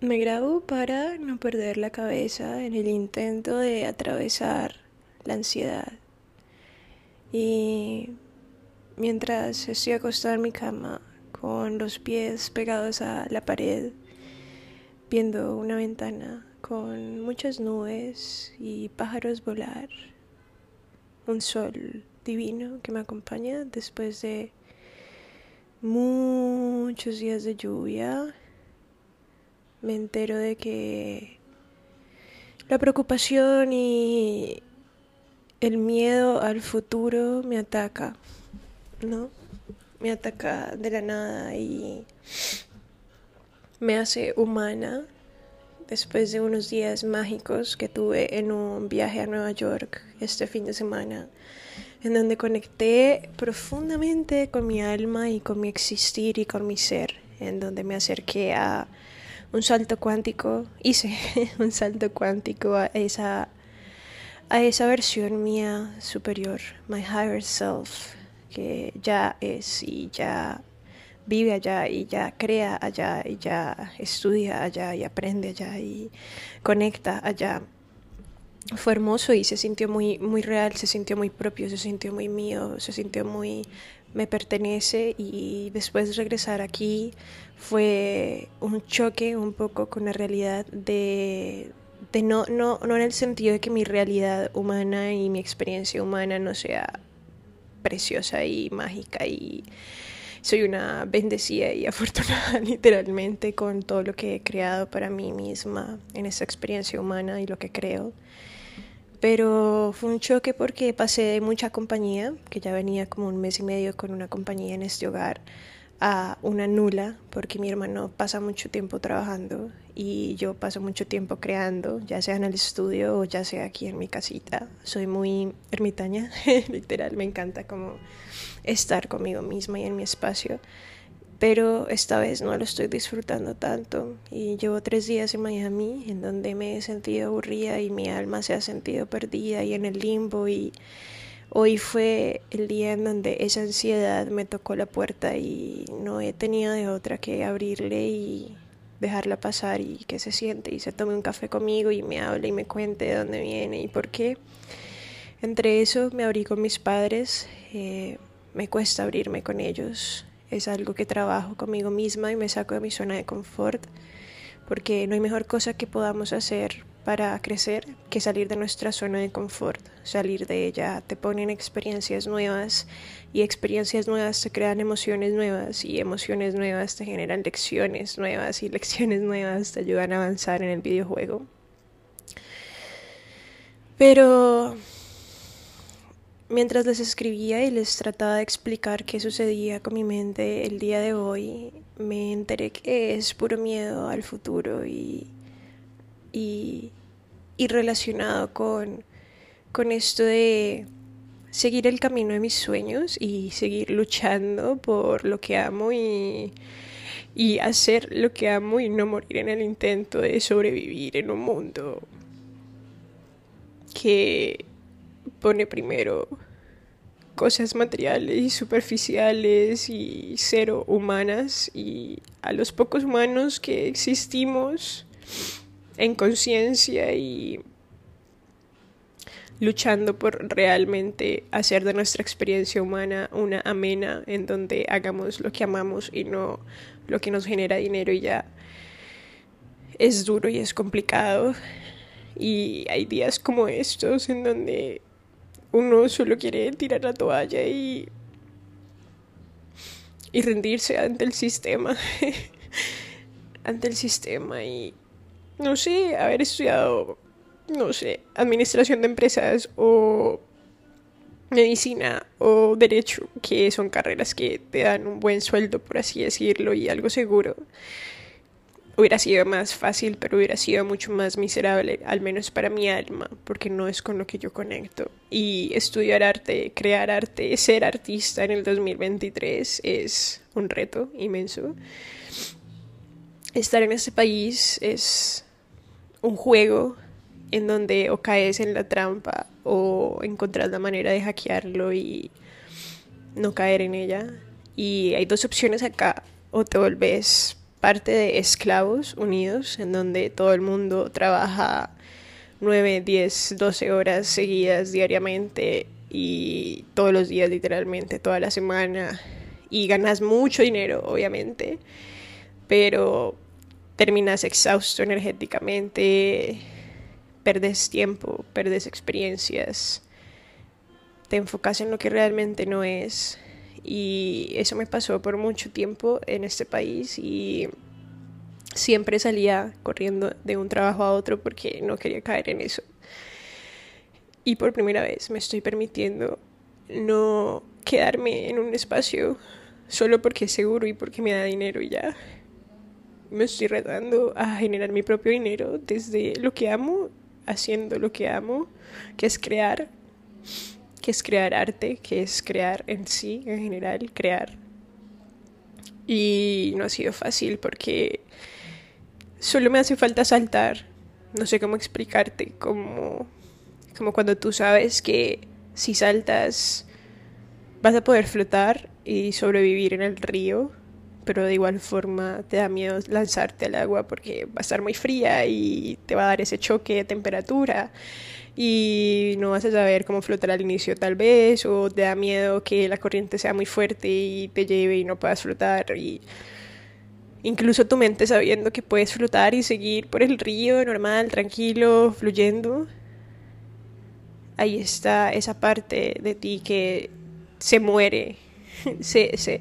Me grabo para no perder la cabeza en el intento de atravesar la ansiedad. Y mientras estoy acostada en mi cama con los pies pegados a la pared, viendo una ventana con muchas nubes y pájaros volar, un sol divino que me acompaña después de muchos días de lluvia me entero de que la preocupación y el miedo al futuro me ataca, ¿no? Me ataca de la nada y me hace humana después de unos días mágicos que tuve en un viaje a Nueva York este fin de semana, en donde conecté profundamente con mi alma y con mi existir y con mi ser, en donde me acerqué a un salto cuántico, hice un salto cuántico a esa, a esa versión mía superior, my higher self, que ya es y ya vive allá y ya crea allá y ya estudia allá y aprende allá y conecta allá. Fue hermoso y se sintió muy, muy real, se sintió muy propio, se sintió muy mío, se sintió muy me pertenece y después regresar aquí fue un choque un poco con la realidad de, de no, no, no en el sentido de que mi realidad humana y mi experiencia humana no sea preciosa y mágica y soy una bendecida y afortunada literalmente con todo lo que he creado para mí misma en esta experiencia humana y lo que creo pero fue un choque porque pasé de mucha compañía, que ya venía como un mes y medio con una compañía en este hogar, a una nula, porque mi hermano pasa mucho tiempo trabajando y yo paso mucho tiempo creando, ya sea en el estudio o ya sea aquí en mi casita. Soy muy ermitaña, literal, me encanta como estar conmigo misma y en mi espacio pero esta vez no lo estoy disfrutando tanto y llevo tres días en Miami en donde me he sentido aburrida y mi alma se ha sentido perdida y en el limbo y hoy fue el día en donde esa ansiedad me tocó la puerta y no he tenido de otra que abrirle y dejarla pasar y que se siente y se tome un café conmigo y me hable y me cuente de dónde viene y por qué. Entre eso me abrí con mis padres, eh, me cuesta abrirme con ellos es algo que trabajo conmigo misma y me saco de mi zona de confort, porque no hay mejor cosa que podamos hacer para crecer que salir de nuestra zona de confort. Salir de ella te ponen experiencias nuevas y experiencias nuevas te crean emociones nuevas y emociones nuevas te generan lecciones nuevas y lecciones nuevas te ayudan a avanzar en el videojuego. Pero Mientras les escribía y les trataba de explicar qué sucedía con mi mente el día de hoy, me enteré que es puro miedo al futuro y, y, relacionado con, con esto de seguir el camino de mis sueños y seguir luchando por lo que amo y, y hacer lo que amo y no morir en el intento de sobrevivir en un mundo que pone primero cosas materiales y superficiales y cero humanas y a los pocos humanos que existimos en conciencia y luchando por realmente hacer de nuestra experiencia humana una amena en donde hagamos lo que amamos y no lo que nos genera dinero y ya es duro y es complicado. Y hay días como estos en donde uno solo quiere tirar la toalla y, y rendirse ante el sistema, ante el sistema y, no sé, haber estudiado, no sé, administración de empresas o medicina o derecho, que son carreras que te dan un buen sueldo, por así decirlo, y algo seguro hubiera sido más fácil, pero hubiera sido mucho más miserable, al menos para mi alma, porque no es con lo que yo conecto. Y estudiar arte, crear arte, ser artista en el 2023 es un reto inmenso. Estar en ese país es un juego en donde o caes en la trampa o encontrar la manera de hackearlo y no caer en ella. Y hay dos opciones acá, o te volvés parte de Esclavos Unidos, en donde todo el mundo trabaja 9, 10, 12 horas seguidas diariamente y todos los días literalmente, toda la semana. Y ganas mucho dinero, obviamente, pero terminas exhausto energéticamente, perdes tiempo, perdes experiencias, te enfocas en lo que realmente no es. Y eso me pasó por mucho tiempo en este país y siempre salía corriendo de un trabajo a otro porque no quería caer en eso. Y por primera vez me estoy permitiendo no quedarme en un espacio solo porque es seguro y porque me da dinero y ya. Me estoy retando a generar mi propio dinero desde lo que amo, haciendo lo que amo, que es crear, que es crear arte, que es crear en sí, en general, crear. Y no ha sido fácil porque solo me hace falta saltar. No sé cómo explicarte, como, como cuando tú sabes que si saltas vas a poder flotar y sobrevivir en el río, pero de igual forma te da miedo lanzarte al agua porque va a estar muy fría y te va a dar ese choque de temperatura y no vas a saber cómo flotar al inicio tal vez o te da miedo que la corriente sea muy fuerte y te lleve y no puedas flotar y incluso tu mente sabiendo que puedes flotar y seguir por el río normal, tranquilo, fluyendo. Ahí está esa parte de ti que se muere, se, se,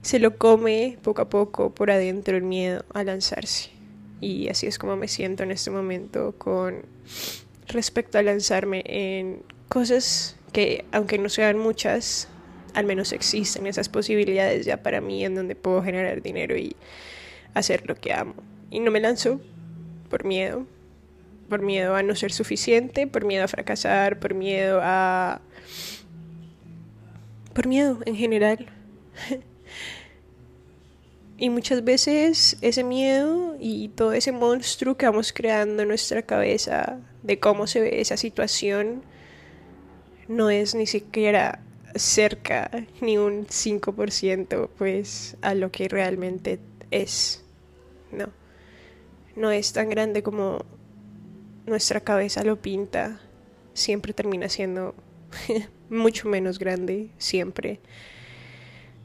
se lo come poco a poco por adentro el miedo a lanzarse. Y así es como me siento en este momento con respecto a lanzarme en cosas que, aunque no sean muchas, al menos existen esas posibilidades ya para mí en donde puedo generar dinero y hacer lo que amo. Y no me lanzo por miedo, por miedo a no ser suficiente, por miedo a fracasar, por miedo a... por miedo en general. y muchas veces ese miedo y todo ese monstruo que vamos creando en nuestra cabeza de cómo se ve esa situación no es ni siquiera cerca ni un 5% pues a lo que realmente es no, no es tan grande como nuestra cabeza lo pinta, siempre termina siendo mucho menos grande, siempre.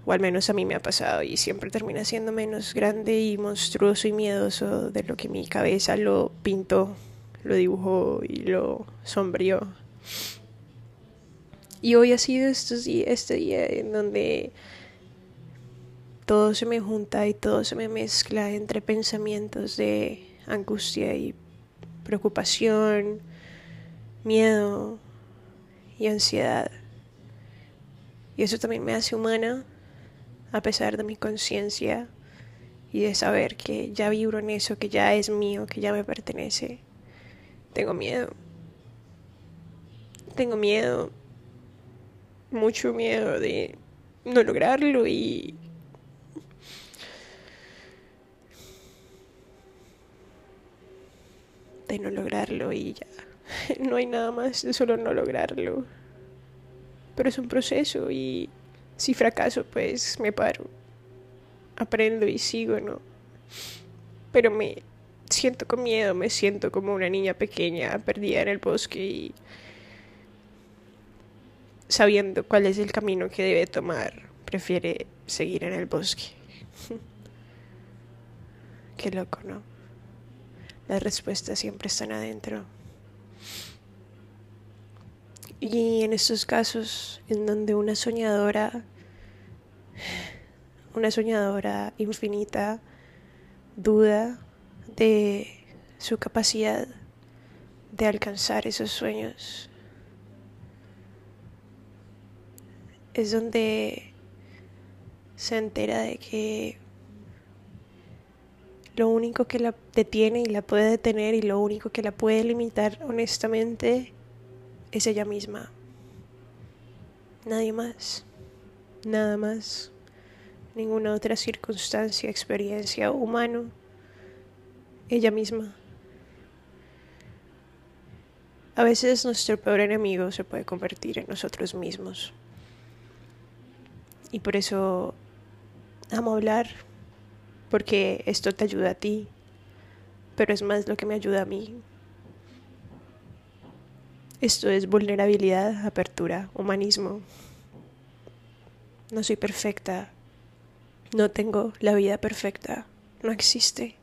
O al menos a mí me ha pasado y siempre termina siendo menos grande y monstruoso y miedoso de lo que mi cabeza lo pintó, lo dibujó y lo sombreó. Y hoy ha sido estos este día en donde todo se me junta y todo se me mezcla entre pensamientos de angustia y preocupación, miedo y ansiedad. Y eso también me hace humana, a pesar de mi conciencia y de saber que ya vibro en eso, que ya es mío, que ya me pertenece. Tengo miedo. Tengo miedo, mucho miedo de no lograrlo y de no lograrlo y ya. No hay nada más de solo no lograrlo. Pero es un proceso y si fracaso, pues me paro. Aprendo y sigo, ¿no? Pero me siento con miedo, me siento como una niña pequeña perdida en el bosque y sabiendo cuál es el camino que debe tomar, prefiere seguir en el bosque. Qué loco, ¿no? Las respuestas siempre están adentro. Y en estos casos en donde una soñadora, una soñadora infinita, duda de su capacidad de alcanzar esos sueños, es donde se entera de que lo único que la detiene y la puede detener y lo único que la puede limitar honestamente es ella misma. Nadie más. Nada más. Ninguna otra circunstancia, experiencia humano. Ella misma. A veces nuestro peor enemigo se puede convertir en nosotros mismos. Y por eso amo hablar porque esto te ayuda a ti, pero es más lo que me ayuda a mí. Esto es vulnerabilidad, apertura, humanismo. No soy perfecta, no tengo la vida perfecta, no existe.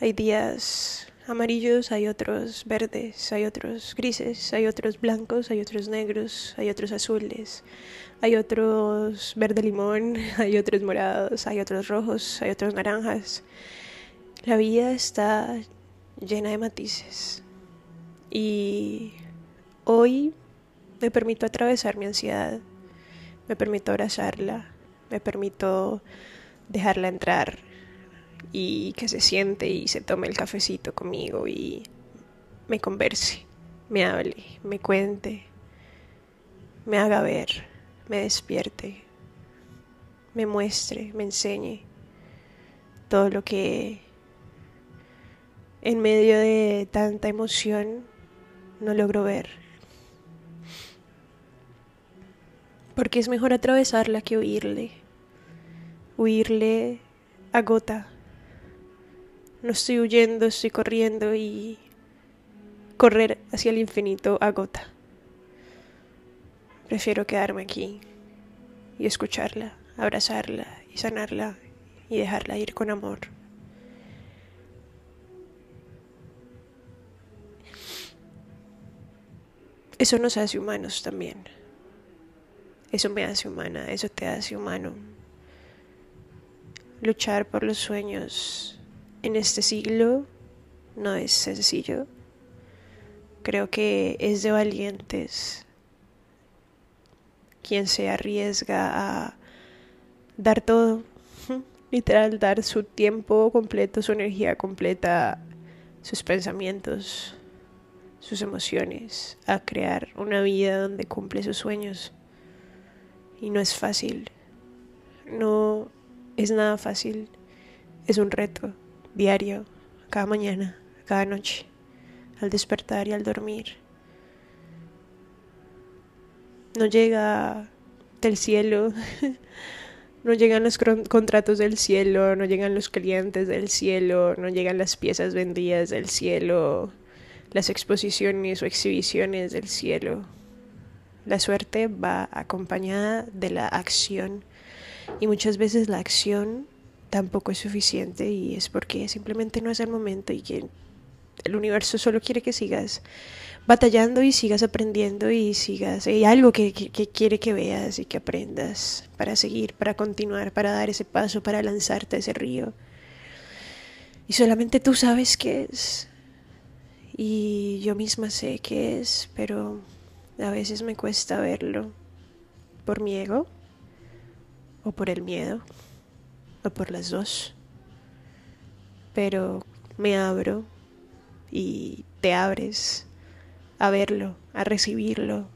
Hay días amarillos, hay otros verdes, hay otros grises, hay otros blancos, hay otros negros, hay otros azules, hay otros verde limón, hay otros morados, hay otros rojos, hay otros naranjas. La vida está llena de matices. Y hoy me permito atravesar mi ansiedad, me permito abrazarla, me permito dejarla entrar y que se siente y se tome el cafecito conmigo y me converse, me hable, me cuente, me haga ver, me despierte, me muestre, me enseñe todo lo que en medio de tanta emoción no logro ver. Porque es mejor atravesarla que huirle. Huirle agota no estoy huyendo, estoy corriendo y correr hacia el infinito agota. Prefiero quedarme aquí y escucharla, abrazarla y sanarla y dejarla ir con amor. Eso nos hace humanos también. Eso me hace humana, eso te hace humano. Luchar por los sueños en este siglo no es sencillo. Creo que es de valientes quien se arriesga a dar todo, literal, dar su tiempo completo, su energía completa, sus pensamientos, sus emociones, a crear una vida donde cumple sus sueños. Y no es fácil, no es nada fácil, es un reto diario, cada mañana, cada noche, al despertar y al dormir. No llega del cielo, no llegan los contratos del cielo, no llegan los clientes del cielo, no llegan las piezas vendidas del cielo, las exposiciones o exhibiciones del cielo. La suerte va acompañada de la acción y muchas veces la acción tampoco es suficiente y es porque simplemente no es el momento y que el universo solo quiere que sigas batallando y sigas aprendiendo y sigas, hay algo que, que, quiere que veas y que aprendas para seguir, para continuar, para dar ese paso, para lanzarte a ese río. Y solamente tú sabes qué es. Y yo misma sé qué es, pero a veces me cuesta verlo por mi ego o por el miedo por las dos. Pero me abro y te abres a verlo, a recibirlo.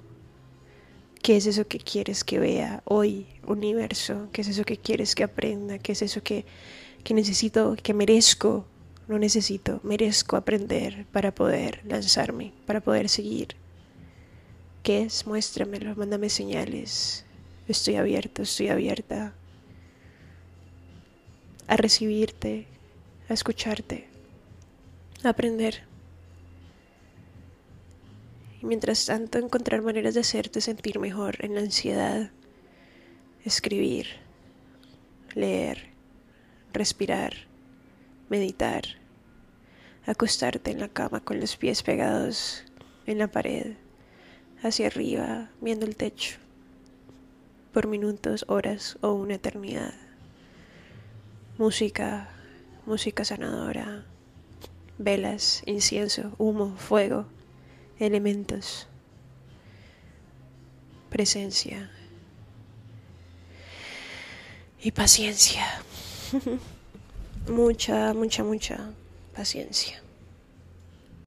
¿Qué es eso que quieres que vea hoy, universo? ¿Qué es eso que quieres que aprenda? ¿Qué es eso que, que necesito, que merezco? No necesito, merezco aprender para poder lanzarme, para poder seguir. ¿Qué es? Muéstramelo, mándame señales. Estoy abierto, estoy abierta a recibirte, a escucharte, a aprender. Y mientras tanto encontrar maneras de hacerte sentir mejor en la ansiedad, escribir, leer, respirar, meditar, acostarte en la cama con los pies pegados en la pared, hacia arriba, viendo el techo, por minutos, horas o una eternidad. Música, música sanadora, velas, incienso, humo, fuego, elementos, presencia. Y paciencia. mucha, mucha, mucha paciencia.